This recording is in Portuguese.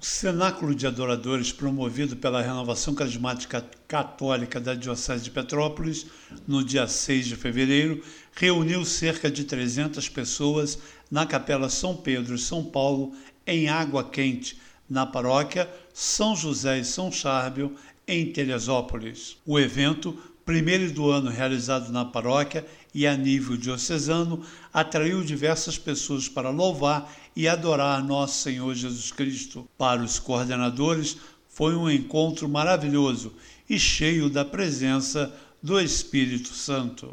O Cenáculo de Adoradores, promovido pela Renovação Carismática Católica da Diocese de Petrópolis, no dia 6 de fevereiro, reuniu cerca de 300 pessoas na Capela São Pedro São Paulo, em Água Quente, na paróquia São José e São Chárbio, em Teresópolis. O evento primeiro do ano realizado na paróquia e a nível diocesano, atraiu diversas pessoas para louvar e adorar nosso Senhor Jesus Cristo. Para os coordenadores, foi um encontro maravilhoso e cheio da presença do Espírito Santo.